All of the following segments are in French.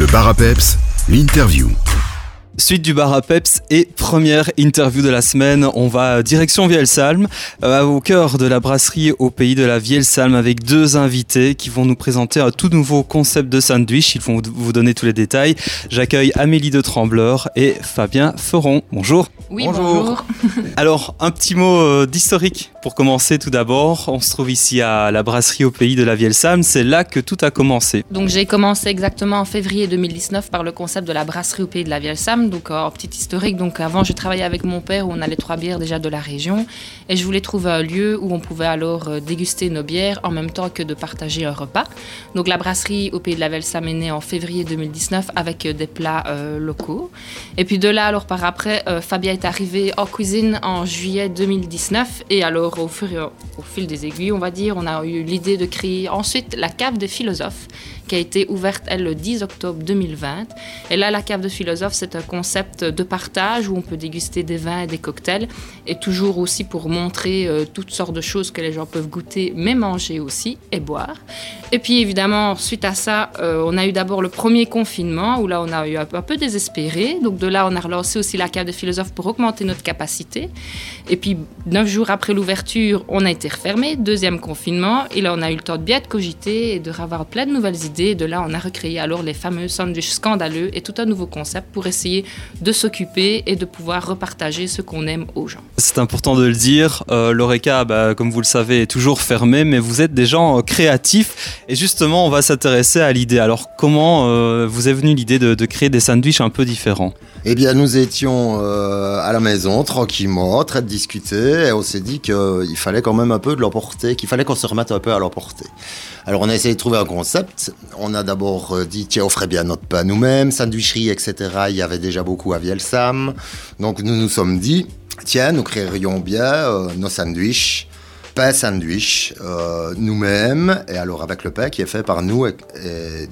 Le bar à peps, l'interview. Suite du bar à Peps et première interview de la semaine, on va direction Vielsalm, euh, au cœur de la brasserie au pays de la Vielsalm avec deux invités qui vont nous présenter un tout nouveau concept de sandwich. Ils vont vous donner tous les détails. J'accueille Amélie de Trembleur et Fabien Feron. Bonjour. Oui, bonjour. Alors, un petit mot euh, d'historique pour commencer tout d'abord. On se trouve ici à la brasserie au pays de la Vielsalm. C'est là que tout a commencé. Donc j'ai commencé exactement en février 2019 par le concept de la brasserie au pays de la Vielsalm donc en petit historique. Donc avant, je travaillais avec mon père où on a les trois bières déjà de la région. Et je voulais trouver un lieu où on pouvait alors euh, déguster nos bières en même temps que de partager un repas. Donc la brasserie au Pays de la Velsam est née en février 2019 avec euh, des plats euh, locaux. Et puis de là, alors par après, Fabien est arrivé en cuisine en juillet 2019. Et alors au, fur, au fil des aiguilles, on va dire, on a eu l'idée de créer ensuite la cave des philosophes qui a été ouverte, elle, le 10 octobre 2020. Et là, la cave de philosophe, c'est un concept de partage où on peut déguster des vins et des cocktails, et toujours aussi pour montrer euh, toutes sortes de choses que les gens peuvent goûter, mais manger aussi et boire. Et puis évidemment, suite à ça, euh, on a eu d'abord le premier confinement, où là, on a eu un peu, désespéré. Donc de là, on a relancé aussi la cave de philosophe pour augmenter notre capacité. Et puis, neuf jours après l'ouverture, on a été refermé, deuxième confinement, et là, on a eu le temps de bien de cogiter et de avoir plein de nouvelles idées de là, on a recréé alors les fameux sandwichs scandaleux et tout un nouveau concept pour essayer de s'occuper et de pouvoir repartager ce qu'on aime aux gens. C'est important de le dire. Euh, L'ORECA, bah, comme vous le savez, est toujours fermé, mais vous êtes des gens euh, créatifs. Et justement, on va s'intéresser à l'idée. Alors, comment euh, vous est venue l'idée de, créer des sandwichs un peu différents? Eh bien, nous étions à la maison, tranquillement, en train de discuter, et on s'est dit qu'il fallait quand même un peu de l'emporter, qu'il fallait qu'on se remette un peu à l'emporter. Alors, on a essayé de trouver un concept on a d'abord euh, dit, tiens, on ferait bien notre pain nous-mêmes, sandwicherie, etc. Il y avait déjà beaucoup à Vielsam. Donc nous nous sommes dit, tiens, nous créerions bien euh, nos sandwichs pain sandwich euh, nous-mêmes, et alors avec le pain qui est fait par nous,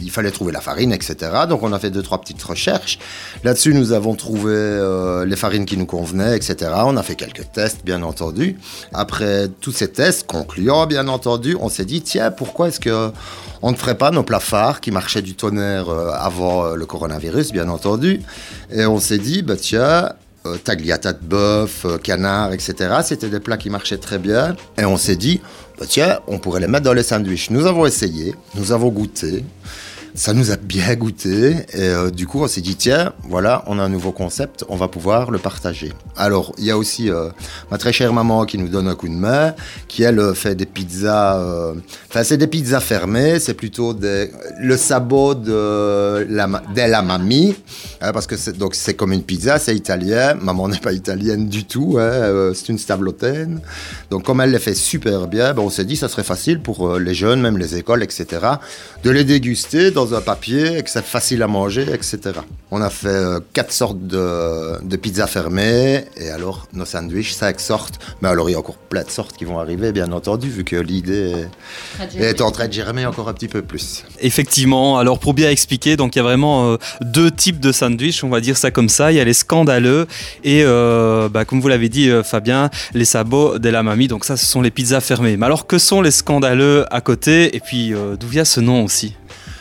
il fallait trouver la farine, etc. Donc on a fait deux, trois petites recherches. Là-dessus, nous avons trouvé euh, les farines qui nous convenaient, etc. On a fait quelques tests, bien entendu. Après tous ces tests concluants, bien entendu, on s'est dit, tiens, pourquoi est-ce que on ne ferait pas nos plats phares qui marchaient du tonnerre euh, avant le coronavirus, bien entendu? Et on s'est dit, bah tiens, tagliata de bœuf, euh, canard, etc. C'était des plats qui marchaient très bien. Et on s'est dit, bah, tiens, on pourrait les mettre dans les sandwichs. Nous avons essayé, nous avons goûté ça nous a bien goûté. Et euh, du coup, on s'est dit, tiens, voilà, on a un nouveau concept, on va pouvoir le partager. Alors, il y a aussi euh, ma très chère maman qui nous donne un coup de main, qui elle euh, fait des pizzas. Enfin, c'est des pizzas fermées, c'est plutôt le sabot de la, mamie, hein, parce que c'est, donc c'est comme une pizza, c'est italien. Maman n'est pas italienne du tout, hein, c'est une stablotène. Donc, comme elle les fait super bien, ben, on s'est dit, ça serait facile pour les jeunes, même les écoles, etc., de les déguster dans un papier et que c'est facile à manger, etc. On a fait euh, quatre sortes de, de pizzas fermées et alors nos sandwichs, cinq sortes. Mais alors il y a encore plein de sortes qui vont arriver, bien entendu, vu que l'idée est, en train de germer encore un petit peu plus. Effectivement, alors pour bien expliquer, donc il y a vraiment euh, deux types de sandwichs, on va dire ça comme ça. Il y a les scandaleux et, euh, bah, comme vous l'avez dit, Fabien, les sabots de la mamie. Donc ça, ce sont les pizzas fermées. Mais alors que sont les scandaleux à côté? Et puis d'où vient ce nom aussi?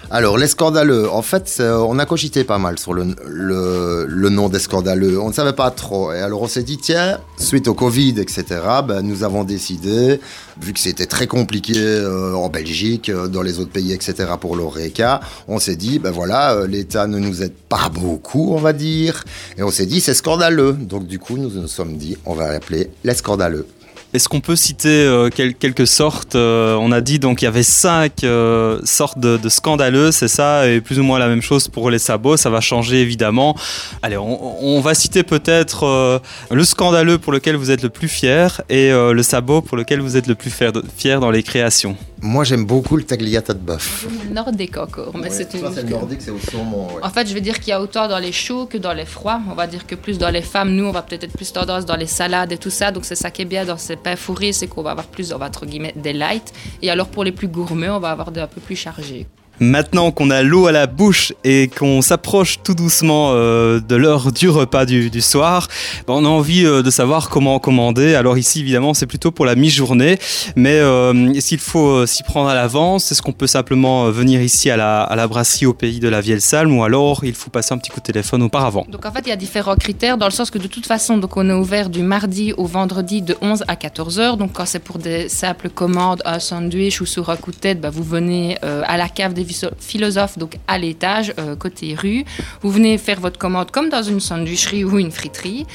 Alors, les scandaleux, en fait, on a cogité pas mal sur le, le, nom des scandaleux. On ne savait pas trop. Et alors, on s'est dit, tiens, suite au Covid, etc., ben, nous avons décidé, vu que c'était très compliqué euh, en Belgique, euh, dans les autres pays, etc., pour l'ORECA, on s'est dit, ben voilà, euh, l'État ne nous aide pas beaucoup, on va dire. Et on s'est dit, c'est scandaleux. Donc, du coup, nous nous sommes dit, on va l'appeler les scandaleux. Est-ce qu'on peut citer euh, quelques sortes euh, On a dit donc il y avait cinq euh, sortes de, scandaleux, c'est ça, et plus ou moins la même chose pour les sabots. Ça va changer évidemment. Allez, on, va citer peut-être le scandaleux pour lequel vous êtes le plus fier et le sabot pour lequel vous êtes le plus fier, dans les créations. Moi, j'aime beaucoup le tagliata de bœuf. Nordique encore, mais c'est une. c'est nordique, c'est au saumon. En fait, je veux dire qu'il y a autant dans les chauds que dans les froids. On va dire que plus dans les femmes, nous, on va peut-être être plus tendance dans les salades et tout ça. Donc c'est ça qui est bien dans ces pain fourré, c'est qu'on va avoir plus, entre guillemets, des light. Et alors pour les plus gourmets, on va avoir des un peu plus chargés. Maintenant qu'on a l'eau à la bouche et qu'on s'approche tout doucement euh, de l'heure du repas du, soir, ben, on a envie euh, de savoir comment commander. Alors ici, évidemment, c'est plutôt pour la mi-journée, mais euh, est-ce qu'il faut s'y prendre à l'avance? Est-ce qu'on peut simplement venir ici à la, brasserie au pays de la Vieille Salme? Ou alors il faut passer un petit coup de téléphone auparavant? Donc en fait, il y a différents critères dans le sens que de toute façon, donc on est ouvert du mardi au vendredi de 11 à 14 heures. Donc quand c'est pour des simples commandes, un sandwich ou sur un coup de tête, ben, vous venez à la cave des philosophe, donc à l'étage, euh, côté rue. Vous venez faire votre commande comme dans une sandwicherie ou une friterie.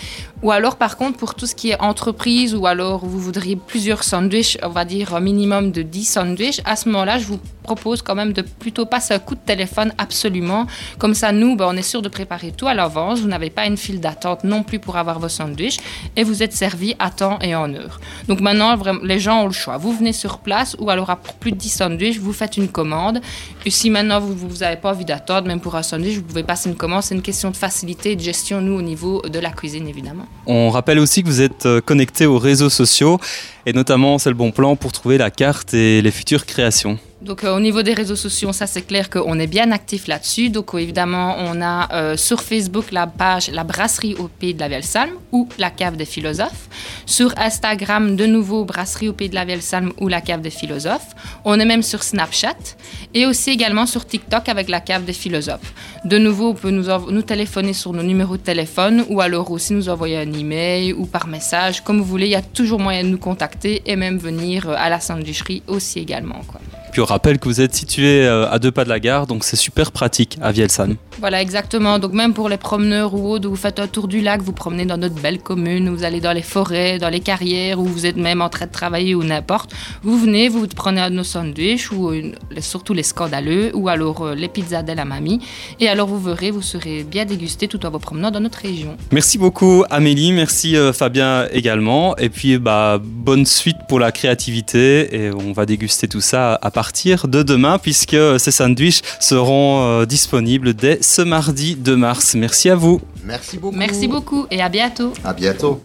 Ou alors, par contre, pour tout ce qui est entreprise, ou alors vous voudriez plusieurs sandwichs, on va dire un minimum de 10 sandwichs, à ce moment-là, je vous propose quand même de plutôt passer un coup de téléphone absolument. Comme ça, nous, ben, on est sûr de préparer tout à l'avance. Vous n'avez pas une file d'attente non plus pour avoir vos sandwichs et vous êtes servi à temps et en heure. Donc maintenant, les gens ont le choix. Vous venez sur place ou alors pour plus de 10 sandwichs, vous faites une commande. Et si maintenant vous n'avez pas envie d'attendre, même pour un sandwich, vous pouvez passer une commande. C'est une question de facilité et de gestion, nous, au niveau de la cuisine, évidemment. On rappelle aussi que vous êtes euh, connecté aux réseaux sociaux et notamment c'est le bon plan pour trouver la carte et les futures créations. Donc euh, au niveau des réseaux sociaux, ça c'est clair qu'on est bien actif là-dessus. Donc évidemment, on a euh, sur Facebook la page La Brasserie au Pays de la Vieille Salme ou La Cave des Philosophes. Sur Instagram, de nouveau Brasserie au Pays de la Vieille Salme ou La Cave des Philosophes. On est même sur Snapchat et aussi également sur TikTok avec La Cave des Philosophes. De nouveau, on peut nous, téléphoner sur nos numéros de téléphone ou alors aussi nous envoyer un email ou par message, comme vous voulez. Il y a toujours moyen de nous contacter et même venir euh, à la sandwicherie aussi également. Quoi. Puis on rappelle que vous êtes situé euh, à deux pas de la gare, donc c'est super pratique à Vielsalm. Voilà, exactement. Donc même pour les promeneurs ou autres, vous faites un tour du lac, vous promenez dans notre belle commune, vous allez dans les forêts, dans les carrières, ou vous êtes même en train de travailler ou n'importe. Vous venez, vous prenez nos sandwichs, ou surtout les scandaleux, ou alors euh, les pizzas de la mamie. Et alors vous verrez, vous serez bien dégusté tout en vous promenant dans notre région. Merci beaucoup Amélie, merci euh, Fabien également. Et puis bah, bonne suite pour la créativité, et on va déguster tout ça à partir de demain, puisque ces sandwichs seront euh, disponibles dès ce mardi 2 mars. Merci à vous. Merci beaucoup. Merci beaucoup et à bientôt. À bientôt.